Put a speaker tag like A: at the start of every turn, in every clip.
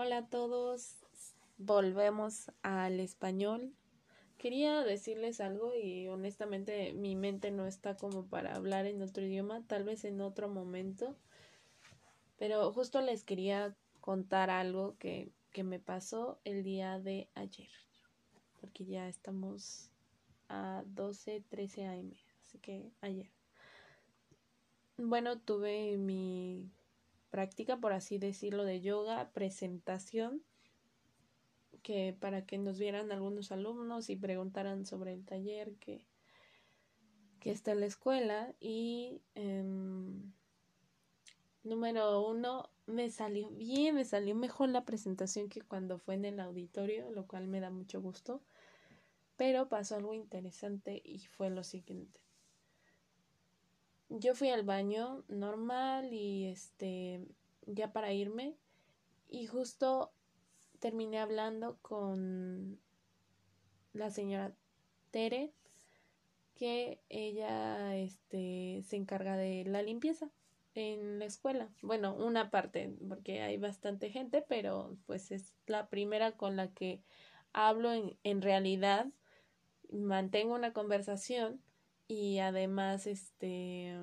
A: Hola a todos, volvemos al español. Quería decirles algo y honestamente mi mente no está como para hablar en otro idioma, tal vez en otro momento. Pero justo les quería contar algo que, que me pasó el día de ayer. Porque ya estamos a 12, 13 am, así que ayer. Bueno, tuve mi práctica, por así decirlo, de yoga, presentación, que para que nos vieran algunos alumnos y preguntaran sobre el taller que, que está en la escuela. Y em, número uno, me salió bien, me salió mejor la presentación que cuando fue en el auditorio, lo cual me da mucho gusto. Pero pasó algo interesante y fue lo siguiente yo fui al baño normal y este ya para irme y justo terminé hablando con la señora Tere que ella este se encarga de la limpieza en la escuela. Bueno, una parte, porque hay bastante gente, pero pues es la primera con la que hablo en, en realidad, mantengo una conversación y además este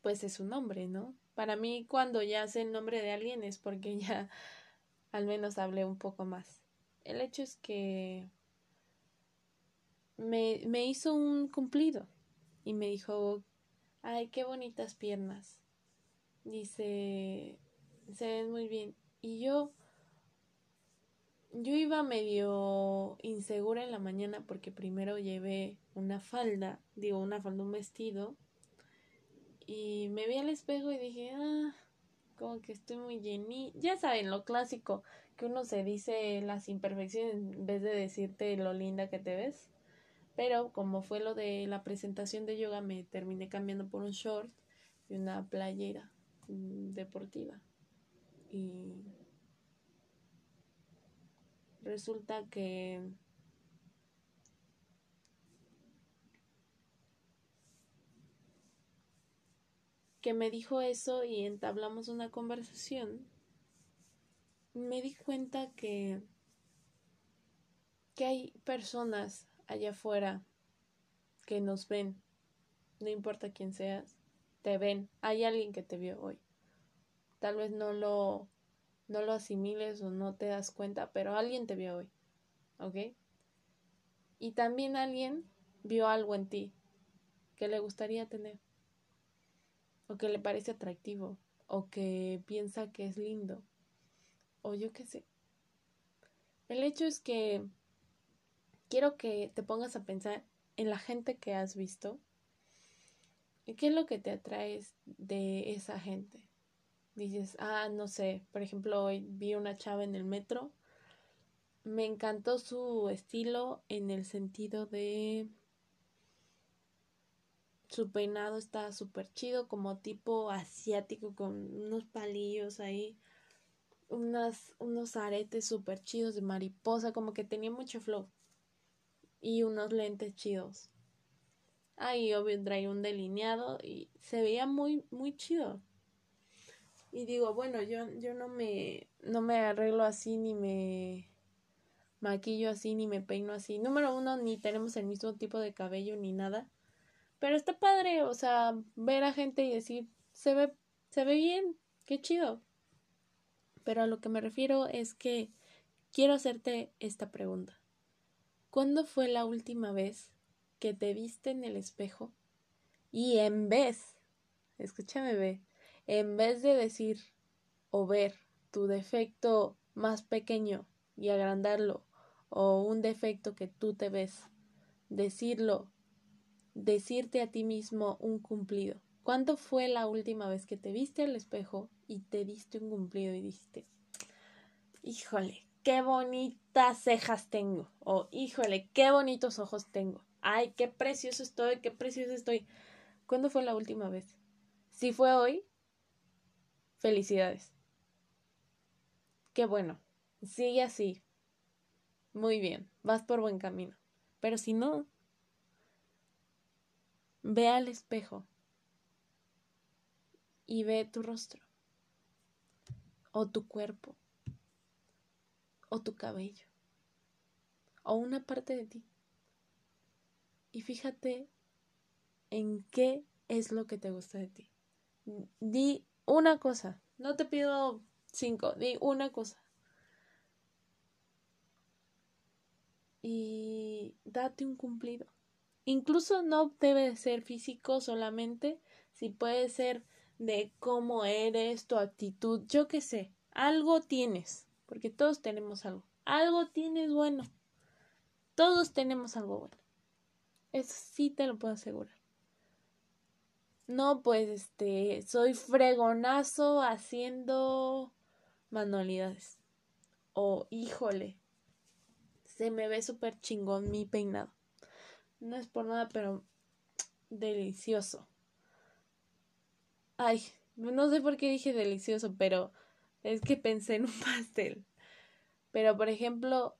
A: pues es su nombre, ¿no? Para mí cuando ya sé el nombre de alguien es porque ya al menos hablé un poco más. El hecho es que me, me hizo un cumplido y me dijo, ay, qué bonitas piernas. Dice, se ven muy bien. Y yo yo iba medio insegura en la mañana porque primero llevé una falda, digo una falda, un vestido, y me vi al espejo y dije, ah, como que estoy muy llenita. Ya saben, lo clásico, que uno se dice las imperfecciones en vez de decirte lo linda que te ves. Pero como fue lo de la presentación de yoga, me terminé cambiando por un short y una playera mm, deportiva. Y resulta que que me dijo eso y entablamos una conversación, me di cuenta que que hay personas allá afuera que nos ven, no importa quién seas, te ven, hay alguien que te vio hoy. Tal vez no lo no lo asimiles o no te das cuenta, pero alguien te vio hoy, ¿ok? Y también alguien vio algo en ti que le gustaría tener, o que le parece atractivo, o que piensa que es lindo, o yo qué sé. El hecho es que quiero que te pongas a pensar en la gente que has visto y qué es lo que te atraes de esa gente dices, ah, no sé, por ejemplo, hoy vi una chava en el metro, me encantó su estilo en el sentido de su peinado está súper chido, como tipo asiático, con unos palillos ahí, unas, unos aretes súper chidos de mariposa, como que tenía mucho flow. Y unos lentes chidos. Ahí obvio traía un delineado y se veía muy, muy chido y digo, bueno, yo, yo no me, no me arreglo así, ni me maquillo así, ni me peino así. Número uno, ni tenemos el mismo tipo de cabello, ni nada. Pero está padre, o sea, ver a gente y decir, se ve, se ve bien, qué chido. Pero a lo que me refiero es que quiero hacerte esta pregunta. ¿Cuándo fue la última vez que te viste en el espejo y en vez, escúchame, ve, en vez de decir o ver tu defecto más pequeño y agrandarlo, o un defecto que tú te ves, decirlo, decirte a ti mismo un cumplido. ¿Cuándo fue la última vez que te viste al espejo y te diste un cumplido y dijiste, híjole, qué bonitas cejas tengo, o híjole, qué bonitos ojos tengo, ay, qué precioso estoy, qué precioso estoy. ¿Cuándo fue la última vez? Si fue hoy, Felicidades. Qué bueno. Sigue así. Muy bien. Vas por buen camino. Pero si no, ve al espejo y ve tu rostro o tu cuerpo o tu cabello o una parte de ti. Y fíjate en qué es lo que te gusta de ti. Di una cosa, no te pido cinco, di una cosa. Y date un cumplido. Incluso no debe ser físico solamente, si puede ser de cómo eres, tu actitud, yo qué sé, algo tienes, porque todos tenemos algo, algo tienes bueno, todos tenemos algo bueno, eso sí te lo puedo asegurar. No, pues este, soy fregonazo haciendo manualidades. O, híjole, se me ve súper chingón mi peinado. No es por nada, pero delicioso. Ay, no sé por qué dije delicioso, pero es que pensé en un pastel. Pero, por ejemplo,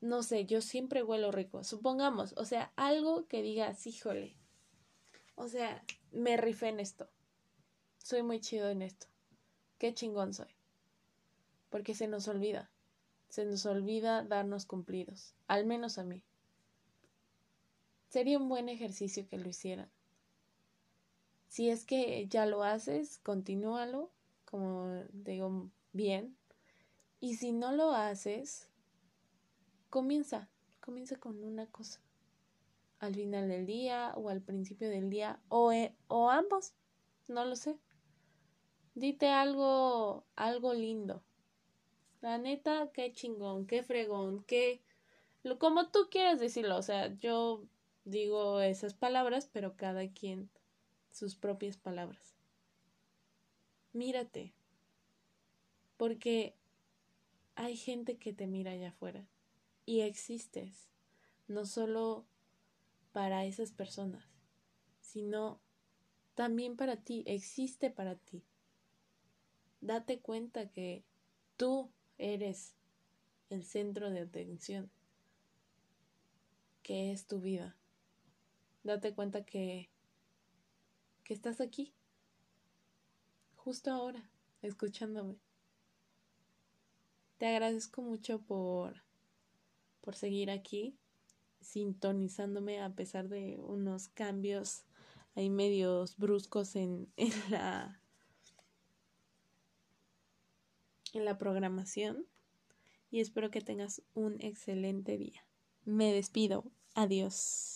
A: no sé, yo siempre huelo rico. Supongamos, o sea, algo que digas, híjole. O sea, me rifé en esto. Soy muy chido en esto. Qué chingón soy. Porque se nos olvida. Se nos olvida darnos cumplidos. Al menos a mí. Sería un buen ejercicio que lo hicieran. Si es que ya lo haces, continúalo, como digo, bien. Y si no lo haces, comienza, comienza con una cosa. Al final del día o al principio del día o, e, o ambos, no lo sé. Dite algo, algo lindo. La neta, qué chingón, qué fregón, qué... Como tú quieras decirlo, o sea, yo digo esas palabras, pero cada quien sus propias palabras. Mírate, porque hay gente que te mira allá afuera y existes, no solo para esas personas, sino también para ti, existe para ti. Date cuenta que tú eres el centro de atención, que es tu vida. Date cuenta que que estás aquí, justo ahora, escuchándome. Te agradezco mucho por, por seguir aquí, sintonizándome a pesar de unos cambios ahí medios bruscos en, en la en la programación y espero que tengas un excelente día. Me despido. Adiós.